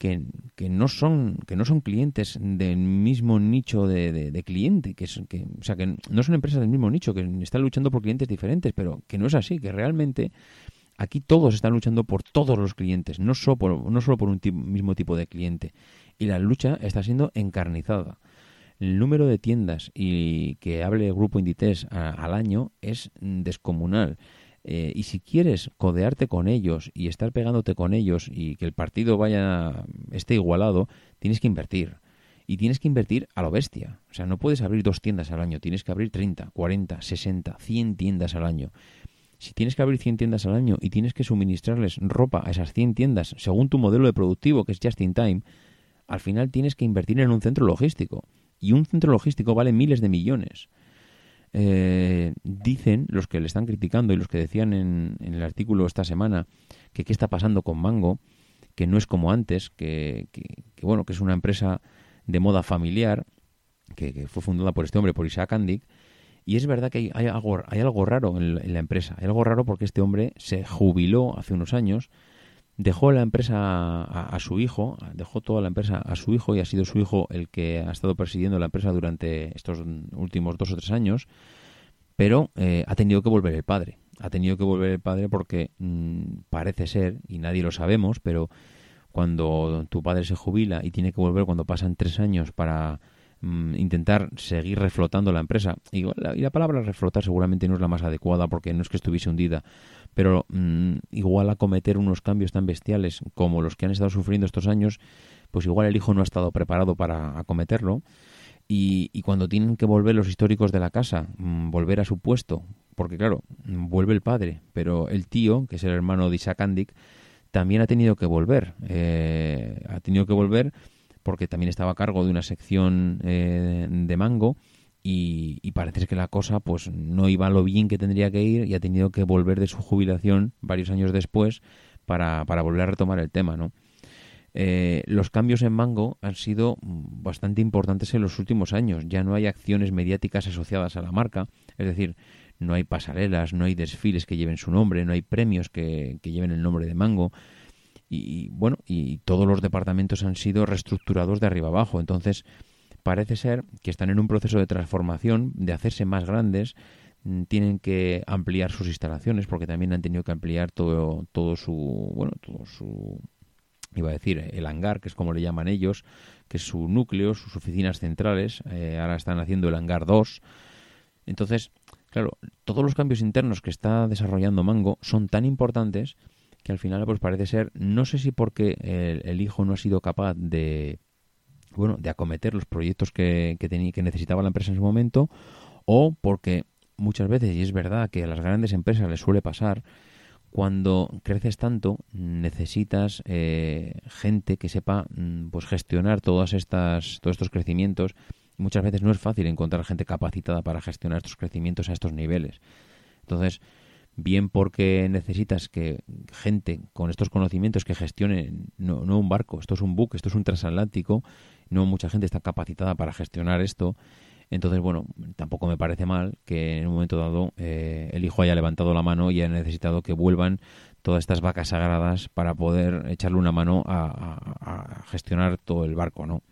que, no son que no son clientes del mismo nicho de, cliente que, es, que o sea que no son empresas del mismo nicho que están luchando por clientes diferentes pero que no es así que realmente aquí todos están luchando por todos los clientes no solo por, no solo por un mismo tipo de cliente. Y la lucha está siendo encarnizada. El número de tiendas y que hable el grupo Inditex a- al año es descomunal eh, y si quieres codearte con ellos y estar pegándote con ellos y que el partido vaya esté igualado, tienes que invertir. Y tienes que invertir a lo bestia. O sea, no puedes abrir dos tiendas al año, tienes que abrir 30, 40, 60, 100 tiendas al año. Si tienes que abrir 100 tiendas al año y tienes que suministrarles ropa a esas 100 tiendas según tu modelo de productivo, que es just in time, al final tienes que invertir en un centro logístico. Y un centro logístico vale miles de millones eh, dicen los que le están criticando y los que decían en, en el artículo esta semana que qué está pasando con Mango, que no es como antes, que, que- que, bueno, que es una empresa de moda familiar, que, que fue fundada por este hombre, por Isaac Andic, y es verdad que hay, hay algo, hay algo raro en, en la empresa, hay algo raro porque este hombre se jubiló hace unos años, dejó la empresa a, su hijo, dejó toda la empresa a su hijo y ha sido su hijo el que ha estado presidiendo la empresa durante estos últimos dos o tres años, pero eh, ha tenido que volver el padre. Ha tenido que volver el padre porque mm, parece ser, y nadie lo sabemos, pero cuando tu padre se jubila y tiene que volver cuando pasan tres años para mm, intentar seguir reflotando la empresa, y la, y la palabra reflotar seguramente no es la más adecuada porque no es que estuviese hundida, pero mm, igual acometer unos cambios tan bestiales como los que han estado sufriendo estos años, pues igual el hijo no ha estado preparado para acometerlo. Y, y cuando tienen que volver los históricos de la casa, mm, volver a su puesto, porque claro, vuelve el padre, pero el tío, que es el hermano de Isaac Andic, también ha tenido que volver. Eh, ha tenido que volver porque también estaba a cargo de una sección eh, de Mango y, parece que la cosa pues no iba lo bien que tendría que ir y ha tenido que volver de su jubilación varios años después para, para volver a retomar el tema, ¿no? Eh, los cambios en Mango han sido bastante importantes en los últimos años. Ya no hay acciones mediáticas asociadas a la marca, es decir, no hay pasarelas, no hay desfiles que lleven su nombre, no hay premios que, lleven el nombre de Mango. Y, bueno, y todos los departamentos han sido reestructurados de arriba abajo. Entonces, parece ser que están en un proceso de transformación, de hacerse más grandes, mm, tienen que ampliar sus instalaciones porque también han tenido que ampliar todo todo su bueno todo su iba a decir el hangar que es como le llaman ellos que es su núcleo sus oficinas centrales eh, ahora están haciendo el hangar 2 entonces claro todos los cambios internos que está desarrollando Mango son tan importantes que al final pues parece ser no sé si porque el hijo no ha sido capaz de bueno, de acometer los proyectos que, que, tenía, que necesitaba la empresa en su momento, o porque muchas veces, y es verdad que a las grandes empresas les suele pasar, cuando creces tanto necesitas eh, gente que sepa mm, pues gestionar todas estas todos estos crecimientos. Muchas veces no es fácil encontrar gente capacitada para gestionar estos crecimientos a estos niveles. Entonces bien porque necesitas que gente con estos conocimientos que gestione no, no un barco esto es un buque esto es un transatlántico no mucha gente está capacitada para gestionar esto. Entonces, bueno, tampoco me parece mal que en un momento dado eh, el hijo haya levantado la mano y haya necesitado que vuelvan todas estas vacas sagradas para poder echarle una mano a, gestionar todo el barco, ¿no?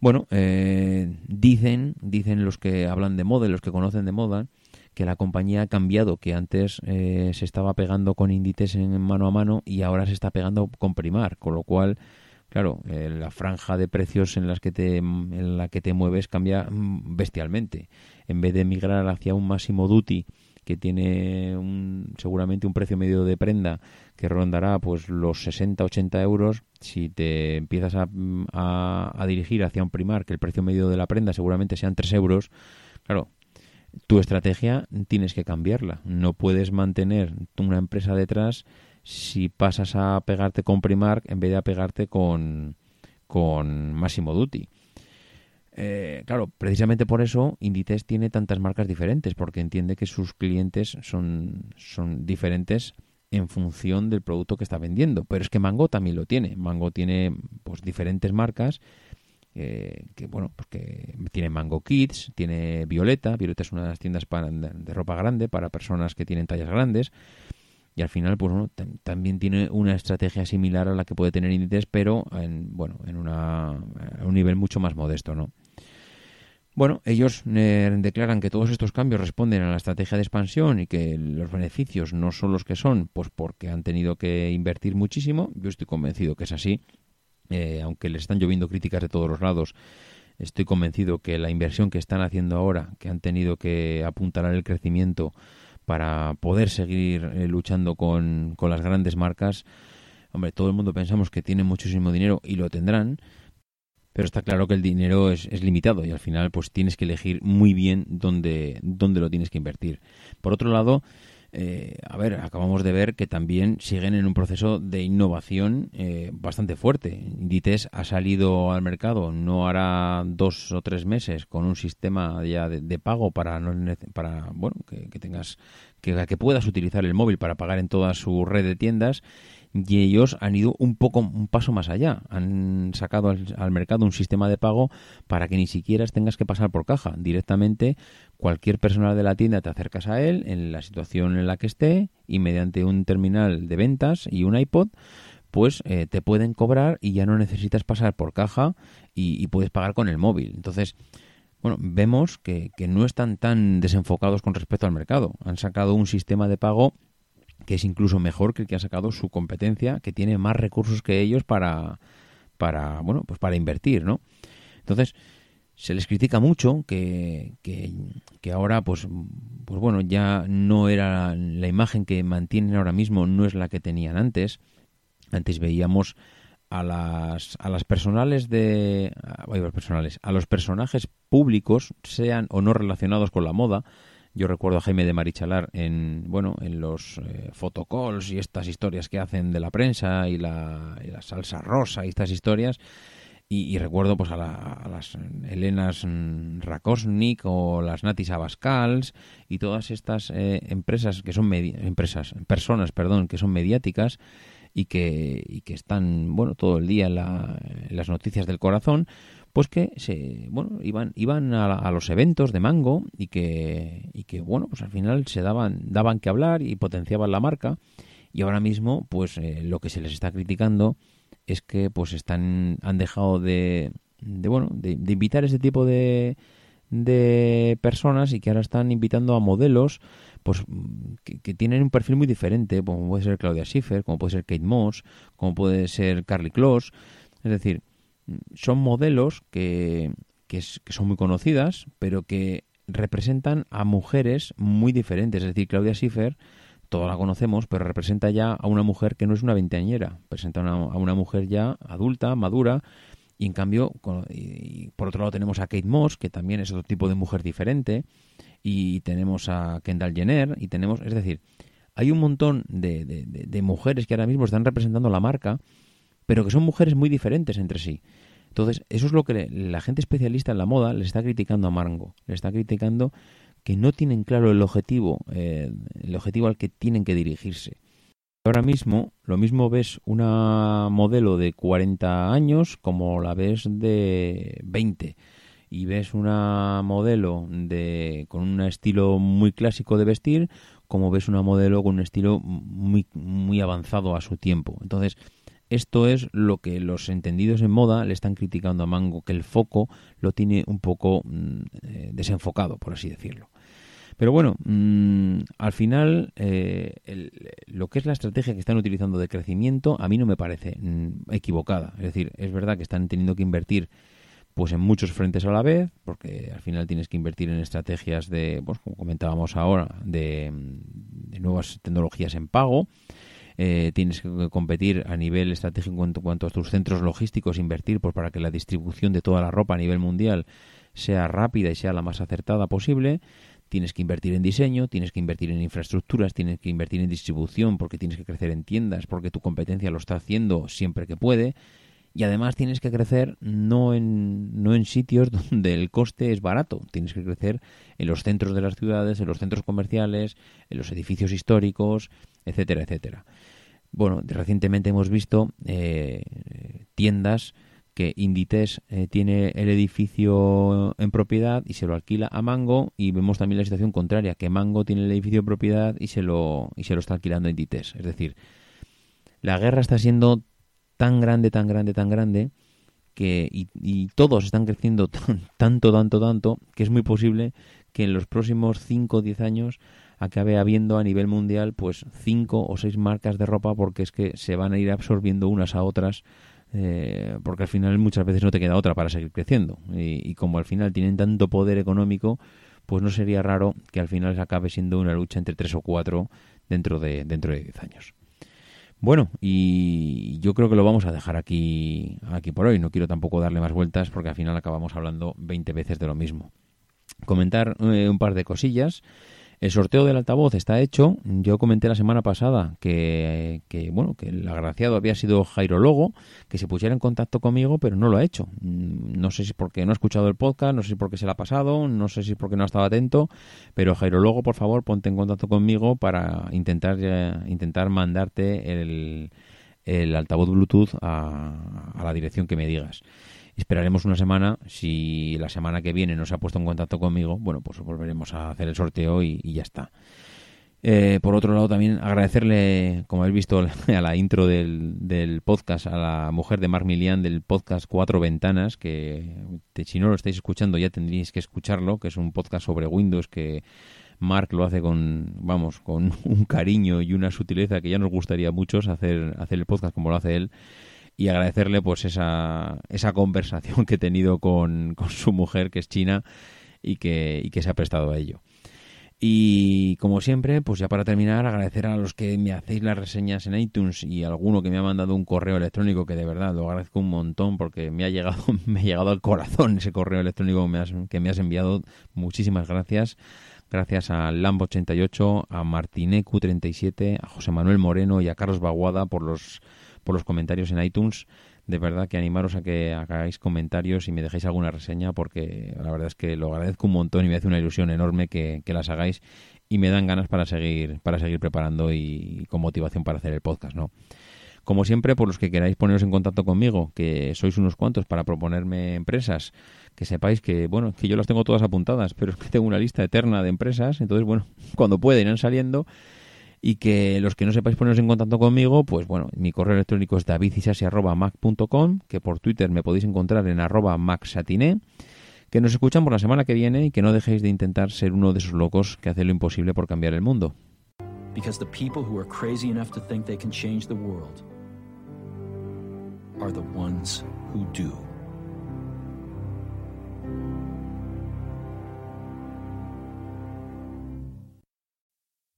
Bueno, eh, dicen, dicen los que hablan de moda, los que conocen de moda, que la compañía ha cambiado, que antes eh, se estaba pegando con Inditex en mano a mano y ahora se está pegando con Primar, con lo cual claro, eh, la franja de precios en, las que te, en la que te mueves cambia mm, bestialmente. En vez de migrar hacia un máximo duty que tiene un, seguramente un precio medio de prenda que rondará pues los 60-80 euros, si te empiezas a, a, dirigir hacia un primar que el precio medio de la prenda seguramente sean 3 euros, claro, tu estrategia tienes que cambiarla. No puedes mantener una empresa detrás si pasas a pegarte con Primark en vez de a pegarte con, con Massimo Duty. Eh, claro, precisamente por eso Inditex tiene tantas marcas diferentes, porque entiende que sus clientes son, son diferentes en función del producto que está vendiendo. Pero es que Mango también lo tiene. Mango tiene pues diferentes marcas eh, que bueno, pues tiene Mango Kids, tiene Violeta. Violeta es una de las tiendas para, de ropa grande para personas que tienen tallas grandes y al final pues bueno, también tiene una estrategia similar a la que puede tener Inditex pero en bueno en una, un nivel mucho más modesto no bueno ellos eh, declaran que todos estos cambios responden a la estrategia de expansión y que los beneficios no son los que son pues porque han tenido que invertir muchísimo. Yo estoy convencido que es así. Eh, aunque les están lloviendo críticas de todos los lados estoy convencido que la inversión que están haciendo ahora que han tenido que apuntalar el crecimiento para poder seguir eh, luchando con, con las grandes marcas. Hombre, todo el mundo pensamos que tienen muchísimo dinero y lo tendrán, pero está claro que el dinero es, es, limitado y al final pues tienes que elegir muy bien dónde, dónde lo tienes que invertir. Por otro lado, eh, a ver, acabamos de ver que también siguen en un proceso de innovación eh, bastante fuerte. Inditex ha salido al mercado no hará dos o tres meses con un sistema ya de, pago para no para bueno que, que tengas que, que puedas utilizar el móvil para pagar en toda su red de tiendas y ellos han ido un poco un paso más allá. Han sacado al, mercado un sistema de pago para que ni siquiera tengas que pasar por caja. Directamente cualquier personal de la tienda te acercas a él en la situación en la que esté y mediante un terminal de ventas y un iPod pues eh, te pueden cobrar y ya no necesitas pasar por caja y, puedes pagar con el móvil. Entonces, bueno, vemos que, que no están tan desenfocados con respecto al mercado. Han sacado un sistema de pago que es incluso mejor que el que ha sacado su competencia, que tiene más recursos que ellos para, para bueno, pues para invertir, ¿no? Entonces, se les critica mucho que, que, ahora, pues, pues bueno, ya no era la imagen que mantienen ahora mismo, no es la que tenían antes. Antes veíamos a las, a las personales de a, personales, a los personajes públicos, sean o no relacionados con la moda, Yo recuerdo a Jaime de Marichalar en, bueno, en los eh, photocalls y estas historias que hacen de la prensa y la, y la salsa rosa y estas historias. Y, recuerdo pues a, las Helenas Rakosnik o las Natis Abascals y todas estas eh, empresas que son empresas personas perdón que son mediáticas y que, y que están bueno todo el día en, las noticias del corazón pues que se bueno iban iban a, los eventos de Mango y que y que bueno pues al final se daban daban que hablar y potenciaban la marca. Y ahora mismo pues eh, lo que se les está criticando es que pues están han dejado de, de bueno de, invitar ese tipo de de personas y que ahora están invitando a modelos pues que, tienen un perfil muy diferente como puede ser Claudia Schiffer como puede ser Kate Moss como puede ser Carly Close. Es decir son modelos que, que, que son muy conocidas pero que representan a mujeres muy diferentes. Es decir Claudia Schiffer todos la conocemos, pero representa ya a una mujer que no es una veinteañera, presenta a una mujer ya adulta, madura, y en cambio, por otro lado tenemos a Kate Moss, que también es otro tipo de mujer diferente, y tenemos a Kendall Jenner, y tenemos, es decir, hay un montón de, mujeres que ahora mismo están representando la marca, pero que son mujeres muy diferentes entre sí. Entonces, eso es lo que la gente especialista en la moda le está criticando a Margo, le está criticando que no tienen claro el objetivo, eh, el objetivo al que tienen que dirigirse. Ahora mismo, lo mismo ves una modelo de 40 años como la ves de 20 y ves una modelo de con un estilo muy clásico de vestir como ves una modelo con un estilo muy muy avanzado a su tiempo. Entonces, esto es lo que los entendidos en moda le están criticando a Mango, que el foco lo tiene un poco mm, eh, desenfocado, por así decirlo. Pero bueno, mm, al final eh, lo que es la estrategia que están utilizando de crecimiento a mí no me parece mm, equivocada. Es decir, es verdad que están teniendo que invertir pues en muchos frentes a la vez, porque al final tienes que invertir en estrategias de, pues como comentábamos ahora, de, nuevas tecnologías en pago. Eh, tienes que competir a nivel estratégico en cuanto a tus centros logísticos, invertir pues para que la distribución de toda la ropa a nivel mundial sea rápida y sea la más acertada posible tienes que invertir en diseño, tienes que invertir en infraestructuras, tienes que invertir en distribución porque tienes que crecer en tiendas, porque tu competencia lo está haciendo siempre que puede. Y además tienes que crecer no en, no en sitios donde el coste es barato, tienes que crecer en los centros de las ciudades, en los centros comerciales, en los edificios históricos, etcétera, etcétera. Bueno, recientemente hemos visto eh, tiendas que Inditex eh, tiene el edificio en propiedad y se lo alquila a Mango y vemos también la situación contraria, que Mango tiene el edificio en propiedad y se lo, y se lo está alquilando a Inditex. Es decir, la guerra está siendo tan grande, tan grande, tan grande que y, todos están creciendo tanto, tanto, tanto que es muy posible que en los próximos 5 o 10 años acabe habiendo a nivel mundial pues 5 o 6 marcas de ropa porque es que se van a ir absorbiendo unas a otras eh, porque al final muchas veces no te queda otra para seguir creciendo. Y, como al final tienen tanto poder económico, pues no sería raro que al final se acabe siendo una lucha entre tres o cuatro dentro de dentro de diez años. Bueno, y yo creo que lo vamos a dejar aquí, aquí por hoy. No quiero tampoco darle más vueltas porque al final acabamos hablando 20 veces de lo mismo. Comentar eh, un par de cosillas. El sorteo del altavoz está hecho. Yo comenté la semana pasada que, bueno, que el agraciado había sido Jairo Logo, que se pusiera en contacto conmigo, pero no lo ha hecho. Mm, no sé si porque no ha escuchado el podcast, no sé si porque se le ha pasado, no sé si porque no ha estado atento, pero Jairo Logo, por favor, ponte en contacto conmigo para intentar, eh, intentar mandarte el, el altavoz Bluetooth a, a la dirección que me digas. Esperaremos una semana. Si la semana que viene no se ha puesto en contacto conmigo, bueno, pues volveremos a hacer el sorteo y, ya está. Eh, por otro lado, también agradecerle, como habéis visto a la intro del, del, podcast, a la mujer de Mark Milian del podcast Cuatro Ventanas, que si no lo estáis escuchando ya tendréis que escucharlo, que es un podcast sobre Windows que Mark lo hace con, vamos, con un cariño y una sutileza que ya nos gustaría mucho hacer, hacer el podcast como lo hace él y agradecerle pues esa, esa conversación que he tenido con, con su mujer que es china y que, y que se ha prestado a ello. Y como siempre, pues ya para terminar, agradecer a los que me hacéis las reseñas en iTunes y alguno que me ha mandado un correo electrónico que de verdad lo agradezco un montón porque me ha llegado, me ha llegado al corazón ese correo electrónico que me has, que me has enviado. Muchísimas gracias gracias a Lambo88, a Martinecu37, a José Manuel Moreno y a Carlos Baguada por los, por los comentarios en iTunes. De verdad que animaros a que hagáis comentarios y me dejéis alguna reseña porque la verdad es que lo agradezco un montón y me hace una ilusión enorme que, que las hagáis y me dan ganas para seguir, para seguir preparando y con motivación para hacer el podcast, ¿no? Como siempre, por los que queráis poneros en contacto conmigo, que sois unos cuantos para proponerme empresas, que sepáis que, bueno, que yo las tengo todas apuntadas, pero es que tengo una lista eterna de empresas, entonces, bueno, cuando pueden irán saliendo y que los que no sepáis poneros en contacto conmigo, pues bueno, mi correo electrónico es davidisasi.mac.com, que por Twitter me podéis encontrar en arroba maxatiné, que nos escuchan por la semana que viene y que no dejéis de intentar ser uno de esos locos que hace lo imposible por cambiar el mundo. Because the people who are crazy enough to think they can change the world are the ones who.